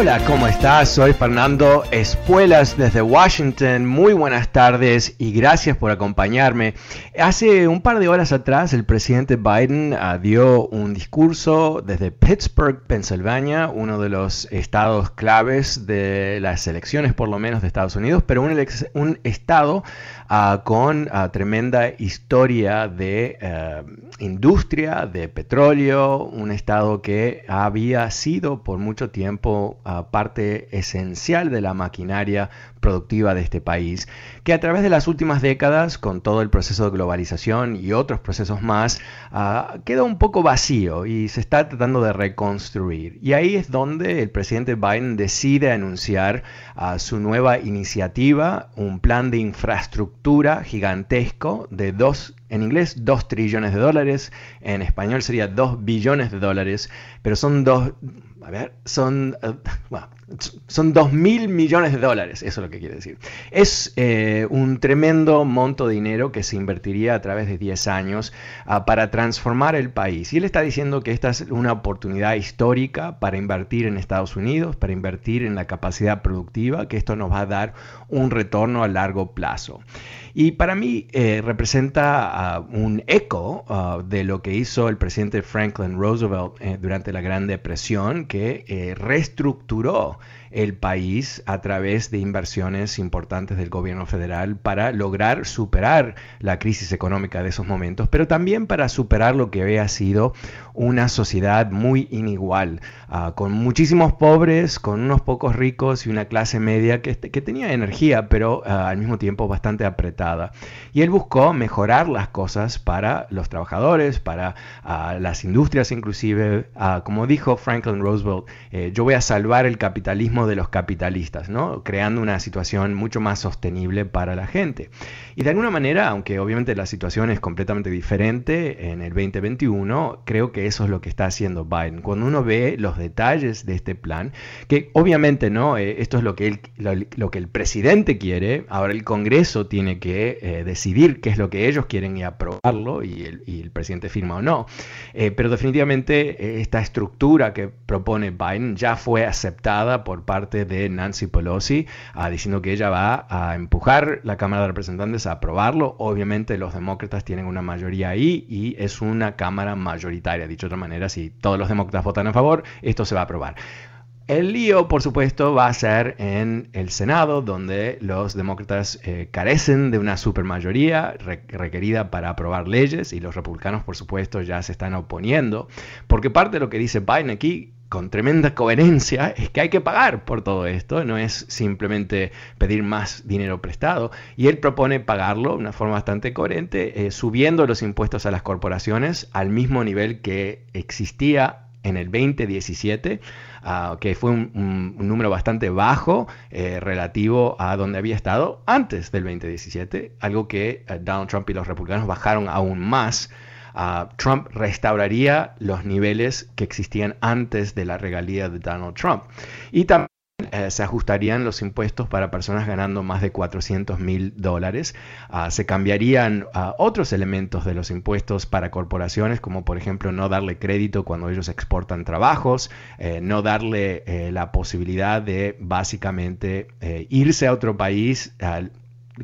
Hola, ¿cómo estás? Soy Fernando Espuelas desde Washington. Muy buenas tardes y gracias por acompañarme. Hace un par de horas atrás el presidente Biden uh, dio un discurso desde Pittsburgh, Pensilvania, uno de los estados claves de las elecciones por lo menos de Estados Unidos, pero un, estado uh, con uh, tremenda historia de industria, de petróleo, un estado que había sido por mucho tiempo parte esencial de la maquinaria productiva de este país, que a través de las últimas décadas, con todo el proceso de globalización y otros procesos más, uh, queda un poco vacío y se está tratando de reconstruir. Y ahí es donde el presidente Biden decide anunciar uh, su nueva iniciativa, un plan de infraestructura gigantesco de dos en inglés 2 trillones de dólares, en español sería 2 billones de dólares, pero son dos, a ver, son, uh, son 2 mil millones de dólares, eso es lo que quiere decir. Es eh, un tremendo monto de dinero que se invertiría a través de 10 años uh, para transformar el país. Y él está diciendo que esta es una oportunidad histórica para invertir en Estados Unidos, para invertir en la capacidad productiva, que esto nos va a dar un retorno a largo plazo. Y para mí eh, representa uh, un eco uh, de lo que hizo el presidente Franklin Roosevelt eh, durante la Gran Depresión, que eh, reestructuró el país a través de inversiones importantes del gobierno federal para lograr superar la crisis económica de esos momentos, pero también para superar lo que había sido una sociedad muy inigual, uh, con muchísimos pobres, con unos pocos ricos y una clase media que, que tenía energía, pero uh, al mismo tiempo bastante apretada. Y él buscó mejorar las cosas para los trabajadores, para uh, las industrias inclusive. como dijo Franklin Roosevelt, eh, yo voy a salvar el capitalismo de los capitalistas, ¿no? creando una situación mucho más sostenible para la gente. Y de alguna manera, aunque obviamente la situación es completamente diferente en el 2021, creo que eso es lo que está haciendo Biden. Cuando uno ve los detalles de este plan, que obviamente no, eh, esto es lo que, el presidente quiere, ahora el Congreso tiene que eh, decidir qué es lo que ellos quieren y aprobarlo, y el, presidente firma o no. Eh, pero definitivamente esta estructura que propone Biden ya fue aceptada por parte de Nancy Pelosi, ah, diciendo que ella va a empujar la Cámara de Representantes aprobarlo. Obviamente los demócratas tienen una mayoría ahí y es una Cámara mayoritaria. Dicho de otra manera, si todos los demócratas votan a favor, esto se va a aprobar. El lío, por supuesto, va a ser en el Senado, donde los demócratas eh, carecen de una supermayoría requerida para aprobar leyes y los republicanos, por supuesto, ya se están oponiendo, porque parte de lo que dice Biden aquí con tremenda coherencia es que hay que pagar por todo esto, no es simplemente pedir más dinero prestado. Y él propone pagarlo de una forma bastante coherente, eh, subiendo los impuestos a las corporaciones al mismo nivel que existía en el 2017, ah, que fue un, número bastante bajo eh, relativo a donde había estado antes del 2017, algo que eh, Donald Trump y los republicanos bajaron aún más Trump restauraría los niveles que existían antes de la regalía de Donald Trump. Y también eh, se ajustarían los impuestos para personas ganando más de 400 mil dólares. Ah, se cambiarían ah, otros elementos de los impuestos para corporaciones, como por ejemplo no darle crédito cuando ellos exportan trabajos, eh, no darle eh, la posibilidad de básicamente irse a otro país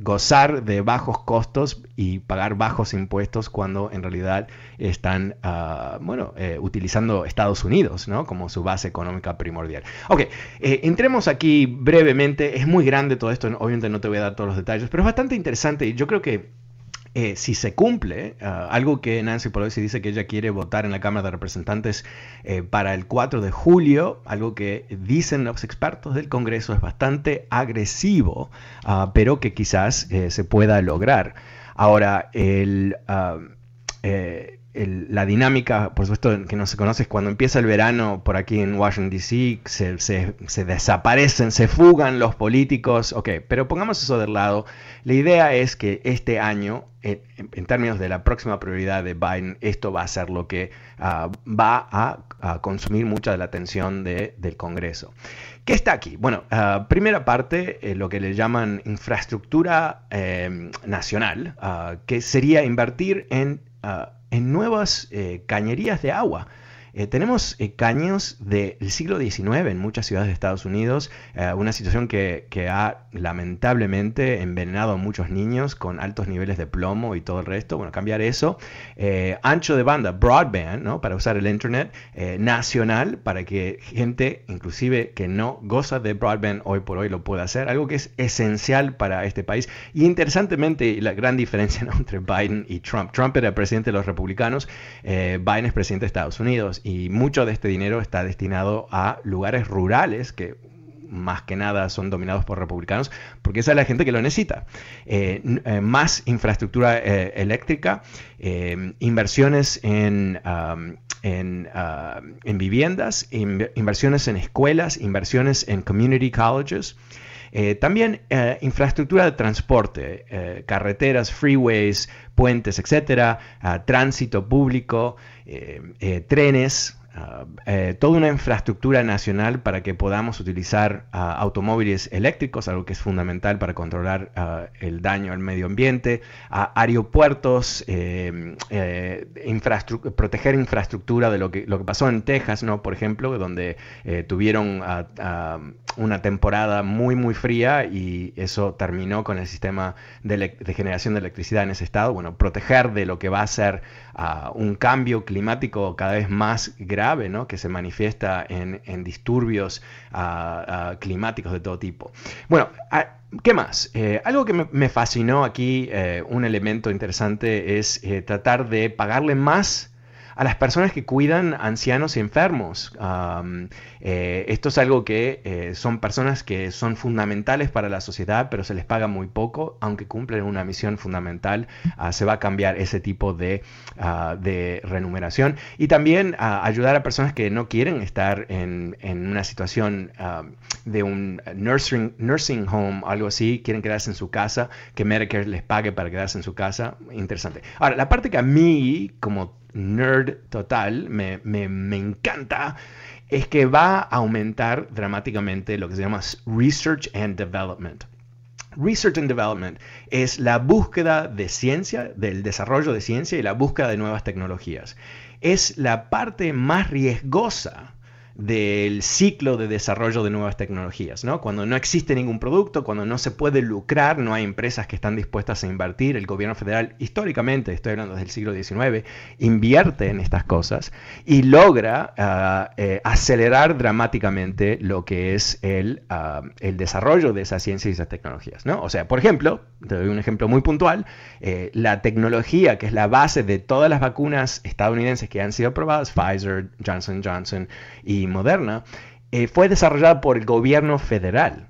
gozar de bajos costos y pagar bajos impuestos cuando en realidad están, ah, bueno, eh, utilizando Estados Unidos, ¿no? Como su base económica primordial. Ok, eh, entremos aquí brevemente. Es muy grande todo esto, obviamente no te voy a dar todos los detalles, pero es bastante interesante y yo creo que eh, si se cumple, ah, algo que Nancy Pelosi dice que ella quiere votar en la Cámara de Representantes eh, para el 4 de julio, algo que dicen los expertos del Congreso es bastante agresivo, ah, pero que quizás eh, se pueda lograr. Ahora, el, la dinámica, por supuesto, que no se conoce es cuando empieza el verano por aquí en Washington, D.C., se, desaparecen, se fugan los políticos, ok, pero pongamos eso del lado. La idea es que este año, en, términos de la próxima prioridad de Biden, esto va a ser lo que ah, va a, consumir mucha de la atención del Congreso. ¿Qué está aquí? Bueno, ah, primera parte, eh, lo que le llaman infraestructura eh, nacional, ah, que sería invertir en en nuevas eh, cañerías de agua. Eh, tenemos eh, caños del siglo XIX en muchas ciudades de Estados Unidos, eh, una situación que, ha lamentablemente envenenado a muchos niños con altos niveles de plomo y todo el resto. Bueno, cambiar eso. ancho de banda, broadband, ¿no? para usar el Internet nacional, para que gente, inclusive que no goza de broadband hoy por hoy, lo pueda hacer. Algo que es esencial para este país. Y interesantemente, la gran diferencia entre Biden y Trump. Trump era presidente de los republicanos, Biden es presidente de Estados Unidos y mucho de este dinero está destinado a lugares rurales que más que nada son dominados por republicanos, porque esa es la gente que lo necesita. Eh, eh, más infraestructura eh, eléctrica, inversiones en, en, uh, en, viviendas, inversiones en escuelas, inversiones en community colleges. También infraestructura de transporte, carreteras, freeways, puentes, etcétera, tránsito público, eh, eh, trenes, Ah, eh, toda una infraestructura nacional para que podamos utilizar ah, automóviles eléctricos, algo que es fundamental para controlar ah, el daño al medio ambiente, aeropuertos, eh, proteger infraestructura de lo que, lo que pasó en Texas, ¿no? por ejemplo, donde eh, tuvieron una temporada muy, muy fría y eso terminó con el sistema de, generación de electricidad en ese estado. Bueno, proteger de lo que va a ser un cambio climático cada vez más grave que se manifiesta en, disturbios ah, ah, climáticos de todo tipo. Bueno, ah, ¿Qué más? Eh, algo que me, fascinó aquí, eh, un elemento interesante, es eh, tratar de pagarle más a las personas que cuidan ancianos y enfermos. Eh, esto es algo que eh, son personas que son fundamentales para la sociedad, pero se les paga muy poco, aunque cumplen una misión fundamental. Ah, se va a cambiar ese tipo de, uh, de remuneración. Y también ah, ayudar a personas que no quieren estar en, en una situación de un nursing, nursing home, algo así, quieren quedarse en su casa, que Medicare les pague para quedarse en su casa. Interesante. Ahora, la parte que a mí, como nerd total, me, me, encanta, es que va a aumentar dramáticamente lo que se llama Research and Development. Research and Development es la búsqueda de ciencia, del desarrollo de ciencia y la búsqueda de nuevas tecnologías. Es la parte más riesgosa del ciclo de desarrollo de nuevas tecnologías, ¿no? Cuando no existe ningún producto, cuando no se puede lucrar, no hay empresas que están dispuestas a invertir, el gobierno federal históricamente, estoy hablando del siglo XIX, invierte en estas cosas y logra ah, eh, acelerar dramáticamente lo que es el, ah, el desarrollo de esas ciencias y esas tecnologías, ¿no? O sea, por ejemplo, te doy un ejemplo muy puntual, eh, la tecnología que es la base de todas las vacunas estadounidenses que han sido aprobadas, Pfizer, Johnson Johnson y Moderna, eh, fue desarrollada por el gobierno federal.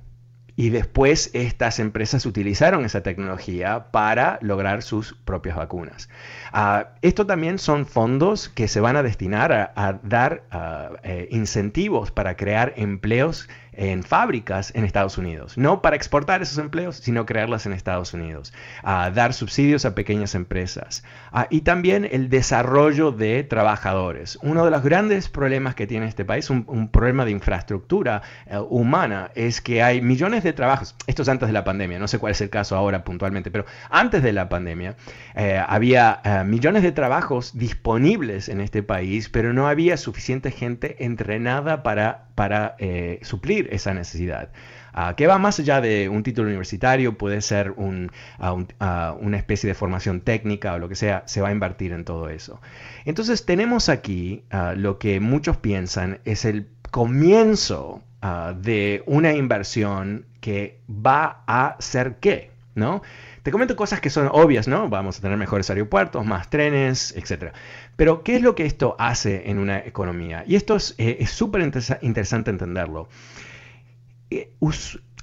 Y después estas empresas utilizaron esa tecnología para lograr sus propias vacunas. Ah, esto también son fondos que se van a destinar a, dar ah, eh, incentivos para crear empleos en fábricas en Estados Unidos. No para exportar esos empleos, sino crearlas en Estados Unidos. a dar subsidios a pequeñas empresas. y también el desarrollo de trabajadores. Uno de los grandes problemas que tiene este país, un, problema de infraestructura eh, humana, es que hay millones de trabajos. Esto es antes de la pandemia, no sé cuál es el caso ahora puntualmente, pero antes de la pandemia eh, había eh, millones de trabajos disponibles en este país, pero no había suficiente gente entrenada para, para suplir esa necesidad. Ah, que va más allá de un título universitario, puede ser ah, ah, una especie de formación técnica o lo que sea, se va a invertir en todo eso. Entonces tenemos aquí lo que muchos piensan es el comienzo de una inversión que va a ser qué, ¿no? Te comento cosas que son obvias, ¿no? Vamos a tener mejores aeropuertos, más trenes, etc. Pero, ¿qué es lo que esto hace en una economía? Y esto es eh, súper interesante entenderlo. Eh,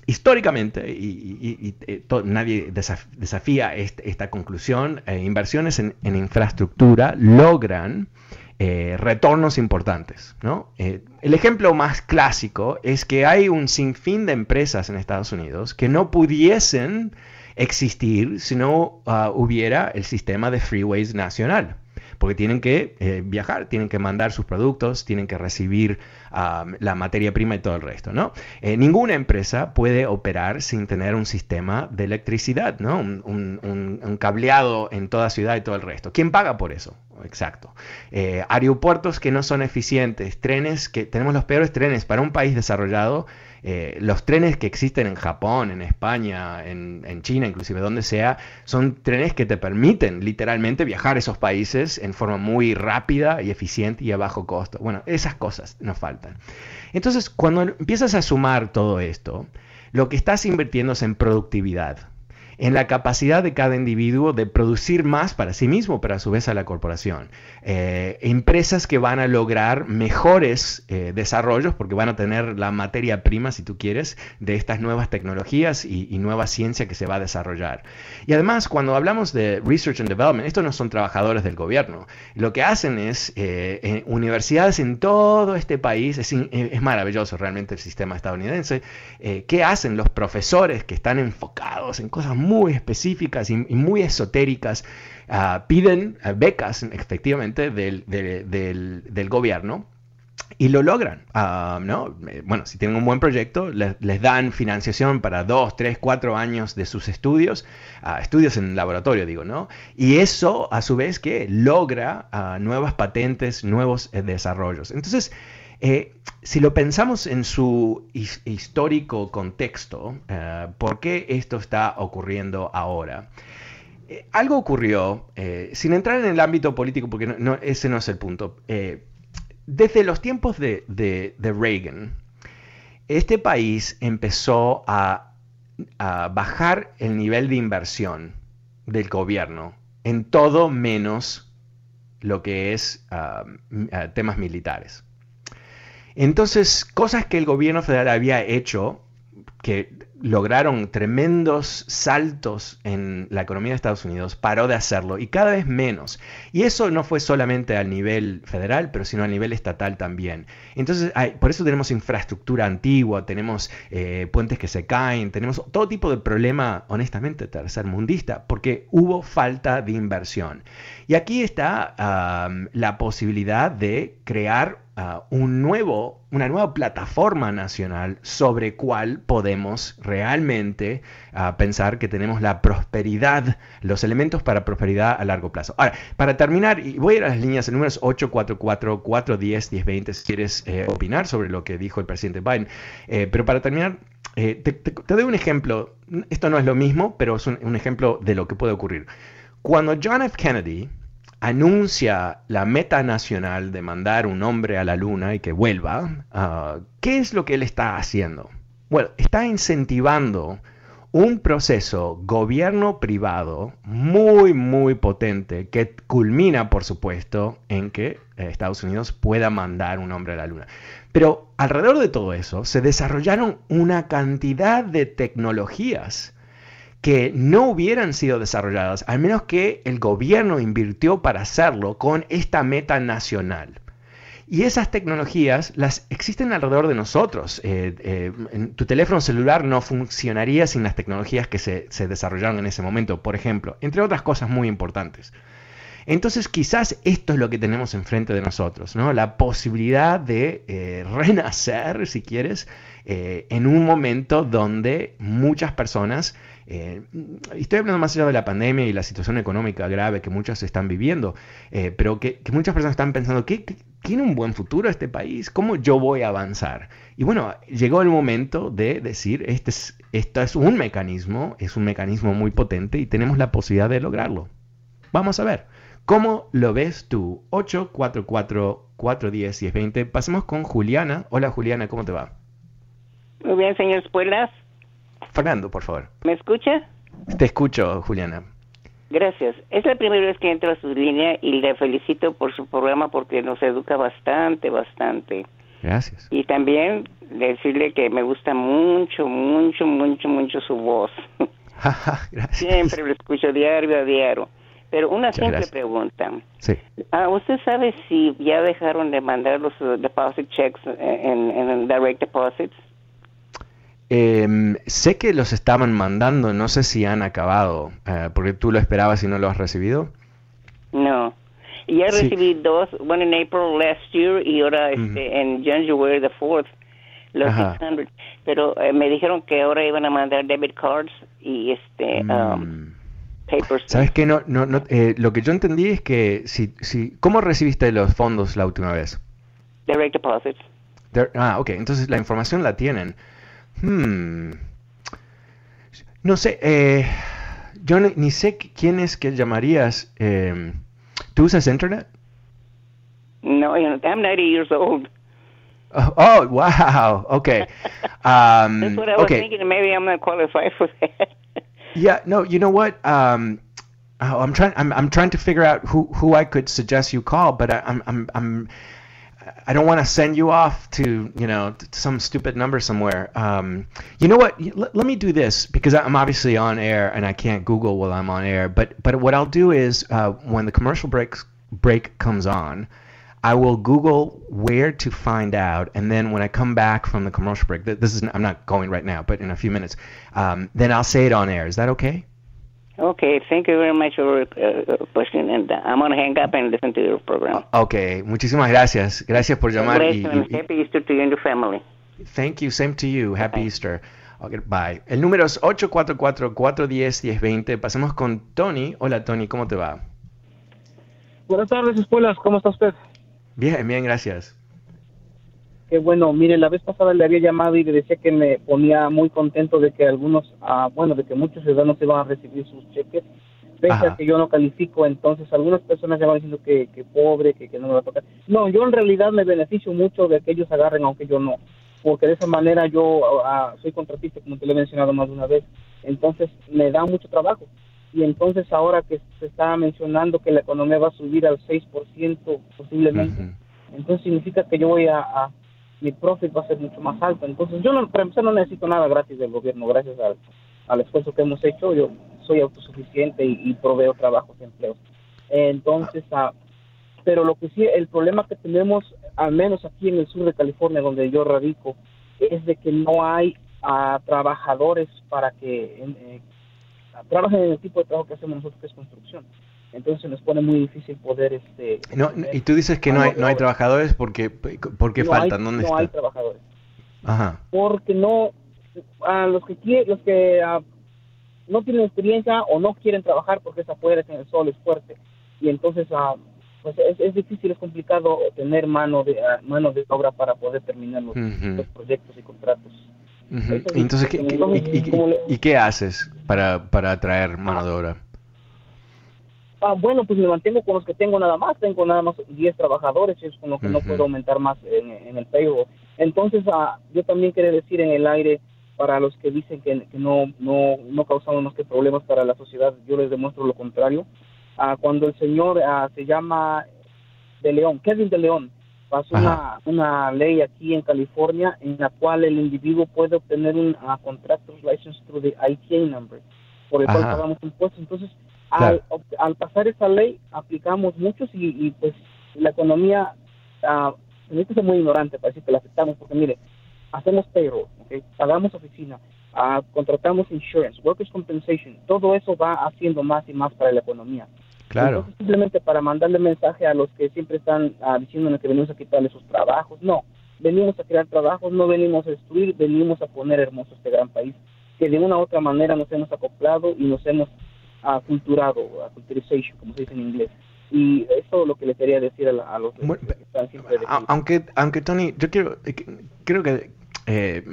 históricamente, y, eh, nadie desafía esta conclusión, eh, inversiones en, infraestructura logran retornos importantes. el ejemplo más clásico es que hay un sinfín de empresas en Estados Unidos que no pudiesen existir si no ah, hubiera el sistema de freeways nacional porque tienen que viajar, tienen que mandar sus productos, tienen que recibir la materia prima y todo el resto, ¿no? Eh, ninguna empresa puede operar sin tener un sistema de electricidad, ¿no? Un, cableado en toda ciudad y todo el resto. ¿Quién paga por eso? Exacto. Eh, aeropuertos que no son eficientes, trenes que tenemos los peores trenes para un país desarrollado eh, los trenes que existen en Japón, en España, en, China, inclusive donde sea, son trenes que te permiten literalmente viajar a esos países en forma muy rápida y eficiente y a bajo costo. Bueno, esas cosas nos faltan. Entonces, cuando empiezas a sumar todo esto, lo que estás invirtiendo es en productividad en la capacidad de cada individuo de producir más para sí mismo, pero a su vez a la corporación. Eh, empresas que van a lograr mejores eh, desarrollos porque van a tener la materia prima, si tú quieres, de estas nuevas tecnologías y, nueva ciencia que se va a desarrollar. Y además, cuando hablamos de Research and Development, estos no son trabajadores del gobierno. Lo que hacen es eh, universidades en todo este país, es, maravilloso realmente el sistema estadounidense. ¿Qué hacen los profesores que están enfocados en cosas muy muy específicas y, muy esotéricas, ah, piden ah, becas efectivamente del, gobierno y lo logran. Ah, ¿no? Eh, bueno, si tienen un buen proyecto, les, dan financiación para dos, tres, cuatro años de sus estudios, estudios en laboratorio, digo, ¿no? Y eso, a su vez, que logra nuevas patentes, nuevos eh, desarrollos. Entonces, eh, si lo pensamos en su histórico contexto, eh, ¿por qué esto está ocurriendo ahora? Eh, algo ocurrió, sin entrar en el ámbito político, porque ese no es el punto. desde los tiempos de, Reagan, este país empezó a, bajar el nivel de inversión del gobierno en todo menos lo que es ah, ah, temas militares. Entonces, cosas que el gobierno federal había hecho, que lograron tremendos saltos en la economía de Estados Unidos, paró de hacerlo y cada vez menos. Y eso no fue solamente al nivel federal, pero sino a nivel estatal también. Entonces, por eso tenemos infraestructura antigua, tenemos eh, puentes que se caen, tenemos todo tipo de problema, honestamente, tercermundista, porque hubo falta de inversión. Y aquí está la posibilidad de crear un nuevo, una nueva plataforma nacional sobre cuál podemos realmente pensar que tenemos la prosperidad, los elementos para prosperidad a largo plazo. Ahora, para terminar, y voy a ir a las líneas, el número es 844 410 1020 si quieres eh, opinar sobre lo que dijo el presidente Biden. Eh, pero para terminar, eh, te, doy un ejemplo. Esto no es lo mismo, pero es un ejemplo de lo que puede ocurrir. Cuando John F. Kennedy anuncia la meta nacional de mandar un hombre a la luna y que vuelva, ah, ¿qué es lo que él está haciendo? Bueno, está incentivando un proceso gobierno-privado muy, muy potente que culmina, por supuesto, en que eh, Estados Unidos pueda mandar un hombre a la luna. Pero alrededor de todo eso se desarrollaron una cantidad de tecnologías que no hubieran sido desarrolladas, al menos que el gobierno invirtió para hacerlo con esta meta nacional. Y esas tecnologías las existen alrededor de nosotros. Eh, eh, tu teléfono celular no funcionaría sin las tecnologías que se, desarrollaron en ese momento, por ejemplo, entre otras cosas muy importantes. Entonces quizás esto es lo que tenemos enfrente de nosotros, ¿no? La posibilidad de eh, renacer, si quieres, en un momento donde muchas personas eh, estoy hablando más allá de la pandemia y la situación económica grave que muchas están viviendo, eh, pero que, muchas personas están pensando, ¿qué, ¿tiene un buen futuro este país? ¿Cómo yo voy a avanzar? Y bueno, llegó el momento de decir, este es, esto es un mecanismo, es un mecanismo muy potente y tenemos la posibilidad de lograrlo. Vamos a ver. ¿Cómo lo ves tú? 844 410 1020. Pasemos con Juliana. Hola Juliana, ¿cómo te va? Muy bien, señor Espuelas. Fernando, por favor. ¿Me escucha? Te escucho, Juliana. Gracias. Es la primera vez que entro a su línea y le felicito por su programa porque nos educa bastante, bastante. Gracias. Y también decirle que me gusta mucho, mucho, mucho, mucho su voz. gracias. Siempre lo escucho diario a diario. Pero una simple pregunta. Sí. Ah, ¿Usted sabe si ya dejaron de mandar los uh, deposit checks en, en direct deposits? Em, sé que los estaban mandando, no sé si han acabado, eh, porque tú lo esperabas y no lo has recibido. No. Ya recibí dos, one in April last year y ahora este, en January the 4th, los 600. Pero eh, me dijeron que ahora iban a mandar debit cards y este mm. um, papers. ¿Sabes qué? No, no, no, eh, lo que yo entendí es que si, si, ¿cómo recibiste los fondos la última vez? Direct deposits. ah, ok, entonces la información la tienen. Hmm. No sé, eh, yo ni, sé quién es que llamarías. Eh, ¿Tú usas internet? No, I'm 90 years old. Oh, oh wow. Okay. Um, That's what I was okay. thinking. Maybe I'm not qualified for that. yeah. No. You know what? Um, oh, I'm trying. I'm, I'm trying to figure out who, who I could suggest you call, but I, I'm I'm I'm I don't want to send you off to you know to some stupid number somewhere. Um, you know what? Let, let, me do this because I'm obviously on air and I can't Google while I'm on air. But but what I'll do is uh, when the commercial break break comes on, I will Google where to find out, and then when I come back from the commercial break, this is I'm not going right now, but in a few minutes, um, then I'll say it on air. Is that okay? Okay, thank you very much for uh, question, and I'm going to hang up and listen to your program. Okay, muchísimas gracias. Gracias por llamar. Y, y, happy Easter to you and your family. Thank you, same to you. Happy bye. Easter. Okay, bye. El número es 844-410-1020. Pasemos con Tony. Hola, Tony, ¿cómo te va? Buenas tardes, escuelas. ¿Cómo está usted? Bien, bien, gracias que bueno, mire, la vez pasada le había llamado y le decía que me ponía muy contento de que algunos, ah, bueno, de que muchos ciudadanos iban a recibir sus cheques, pese a que yo no califico, entonces algunas personas ya van diciendo que, que pobre, que, que, no me va a tocar. No, yo en realidad me beneficio mucho de que ellos agarren, aunque yo no, porque de esa manera yo ah, soy contratista, como te lo he mencionado más de una vez, entonces me da mucho trabajo. Y entonces ahora que se está mencionando que la economía va a subir al 6% posiblemente, entonces significa que yo voy a mi profit va a ser mucho más alto. Entonces, yo no, para empezar no necesito nada gratis del gobierno, gracias al, al esfuerzo que hemos hecho, yo soy autosuficiente y, proveo trabajos y empleos. Entonces, ah, pero lo que sí, el problema que tenemos, al menos aquí en el sur de California, donde yo radico, es de que no hay ah, trabajadores para que eh, trabajen en el tipo de trabajo que hacemos nosotros, que es construcción entonces nos pone muy difícil poder este no, y tú dices que no hay no hay trabajadores porque porque faltan dónde no hay trabajadores. Ajá. Porque no a los que quieren los que ah, no tienen experiencia o no quieren trabajar porque es afuera en el sol es fuerte. Y entonces uh, pues es, difícil es complicado tener mano de ah, mano de obra para poder terminar los, proyectos y contratos. Entonces ¿qué, y, qué haces para para atraer mano de obra Ah, bueno, pues me mantengo con los que tengo nada más. Tengo nada más 10 trabajadores, es con lo que no puedo aumentar más en, el payroll. Entonces, ah, yo también quiero decir en el aire, para los que dicen que, no, no, no causamos más que problemas para la sociedad, yo les demuestro lo contrario. Ah, cuando el señor se llama De León, Kevin De León, pasó una, una, ley aquí en California en la cual el individuo puede obtener un contractor's license through the ITA number, por el cual pagamos impuestos. Entonces, al, pasar esa ley, aplicamos muchos y, pues la economía ah, esto es muy ignorante para decir que la aceptamos, porque mire, hacemos payroll, pagamos oficina, uh, contratamos insurance, workers' compensation, todo eso va haciendo más y más para la economía. Claro. simplemente para mandarle mensaje a los que siempre están uh, diciéndonos que venimos a quitarle sus trabajos, no, venimos a crear trabajos, no venimos a destruir, venimos a poner hermoso este gran país, que de una u otra manera nos hemos acoplado y nos hemos aculturado, aculturization, como se dice en inglés. Y eso es lo que le quería decir a, los que están siempre... Aunque, aunque Tony, yo quiero, eh, creo que eh,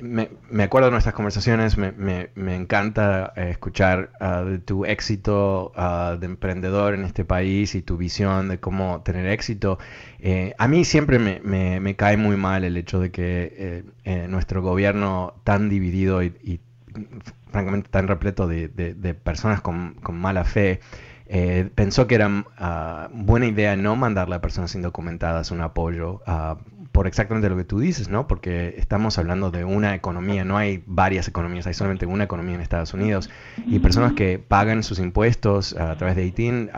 me, acuerdo de nuestras conversaciones, me, me encanta eh, escuchar ah, de tu éxito ah, de emprendedor en este país y tu visión de cómo tener éxito. Eh, a mí siempre me, cae muy mal el hecho de que nuestro gobierno tan dividido y, francamente tan repleto de, personas con, mala fe, pensó que era ah, buena idea no mandarle a personas indocumentadas un apoyo por exactamente lo que tú dices, ¿no? Porque estamos hablando de una economía, no hay varias economías, hay solamente una economía en Estados Unidos y personas que pagan sus impuestos a través de ITIN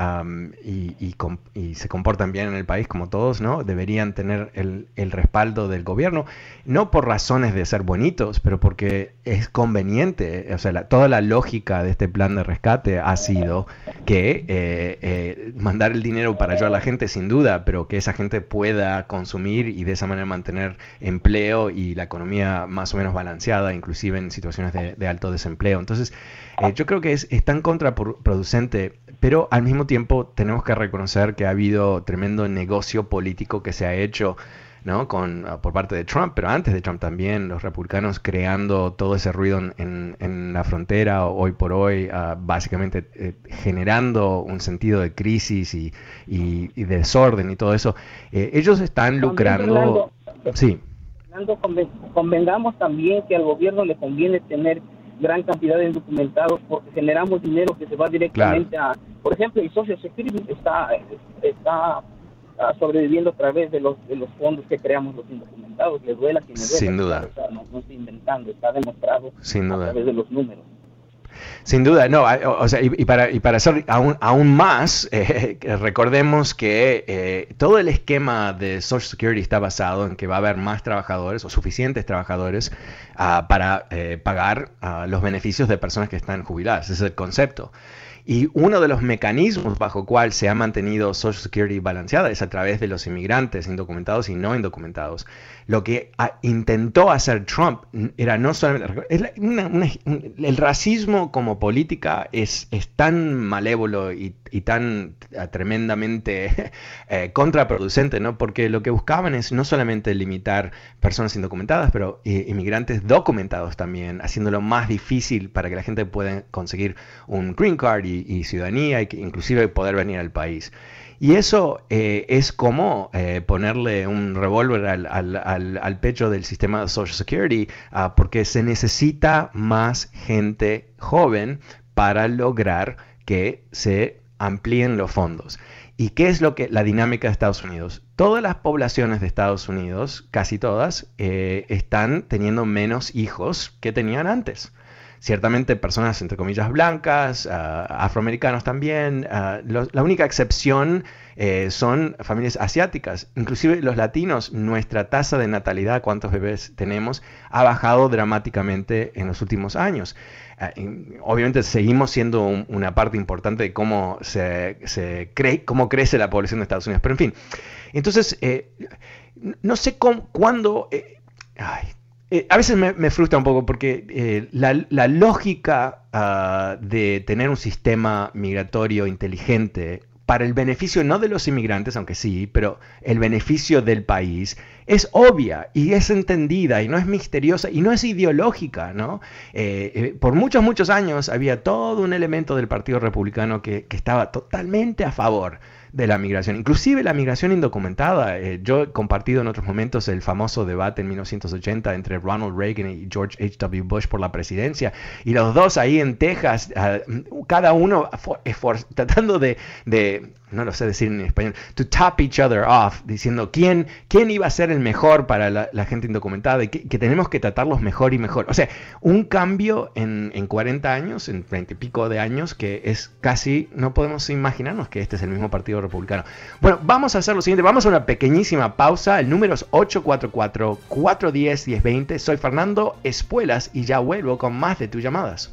y, se comportan bien en el país como todos, ¿no? Deberían tener el, respaldo del gobierno, no por razones de ser bonitos, pero porque es conveniente, o sea, toda la lógica de este plan de rescate ha sido que eh, eh, mandar el dinero para ayudar a la gente, sin duda, pero que esa gente pueda consumir y de manera mantener empleo y la economía más o menos balanceada, inclusive en situaciones de, alto desempleo. Entonces, eh, yo creo que es, es, tan contraproducente, pero al mismo tiempo tenemos que reconocer que ha habido tremendo negocio político que se ha hecho. ¿No? Con, ah, por parte de Trump, pero antes de Trump también, los republicanos creando todo ese ruido en, en la frontera hoy por hoy, ah, básicamente eh, generando un sentido de crisis y, y, desorden y todo eso. Eh, ellos están lucrando... sí. convengamos también que al gobierno le conviene tener gran cantidad de indocumentados porque generamos dinero que se va directamente a... Por ejemplo, el Social Security está, está sobreviviendo a través de los, de los fondos que creamos los indocumentados. Le duela quien duela. Sin duda. no, no estoy inventando, está demostrado a través de los números. Sin duda, no, o sea, y, para, y para hacer aún, aún más, eh, recordemos que eh, todo el esquema de Social Security está basado en que va a haber más trabajadores o suficientes trabajadores ah, para eh, pagar ah, los beneficios de personas que están jubiladas. Ese es el concepto. Y uno de los mecanismos bajo cual se ha mantenido Social Security balanceada es a través de los inmigrantes indocumentados y no indocumentados. Lo que intentó hacer Trump era no solamente... el racismo como política es, es tan malévolo y, tan eh, tremendamente eh, contraproducente, ¿no? Porque lo que buscaban es no solamente limitar personas indocumentadas, pero eh, inmigrantes documentados también, haciéndolo más difícil para que la gente pueda conseguir un green card y, ciudadanía, y que inclusive poder venir al país. Y eso eh, es como eh, ponerle un revólver al, pecho del sistema de Social Security, ah, porque se necesita más gente joven para lograr que se amplíen los fondos. ¿Y qué es lo que la dinámica de Estados Unidos? Todas las poblaciones de Estados Unidos, casi todas, eh, están teniendo menos hijos que tenían antes ciertamente personas entre comillas blancas, ah, afroamericanos también. Ah, la única excepción eh, son familias asiáticas. Inclusive los latinos, nuestra tasa de natalidad, cuántos bebés tenemos, ha bajado dramáticamente en los últimos años. Ah, obviamente seguimos siendo una parte importante de cómo, se, cree, cómo crece la población de Estados Unidos. Pero en fin, entonces, eh, no sé cuándo... Eh, eh, a veces me, frustra un poco porque eh, la, lógica ah, de tener un sistema migratorio inteligente para el beneficio no de los inmigrantes, aunque sí, pero el beneficio del país, es obvia y es entendida y no es misteriosa y no es ideológica, ¿no? Eh, por muchos, muchos años había todo un elemento del Partido Republicano que, que estaba totalmente a favor de la migración, inclusive la migración indocumentada. Eh, yo he compartido en otros momentos el famoso debate en 1980 entre Ronald Reagan y George H.W. Bush por la presidencia, y los dos ahí en Texas, ah, cada uno tratando de, no lo sé decir en español, to top each other off, diciendo quién, quién iba a ser el mejor para la, gente indocumentada y que, tenemos que tratarlos mejor y mejor. O sea, un cambio en, en 40 años, en 30 y pico de años, que es casi, no podemos imaginarnos que este es el mismo Partido Republicano. Bueno, vamos a hacer lo siguiente, vamos a una pequeñísima pausa, el número es 844-410-1020, soy Fernando Espuelas y ya vuelvo con más de tus llamadas.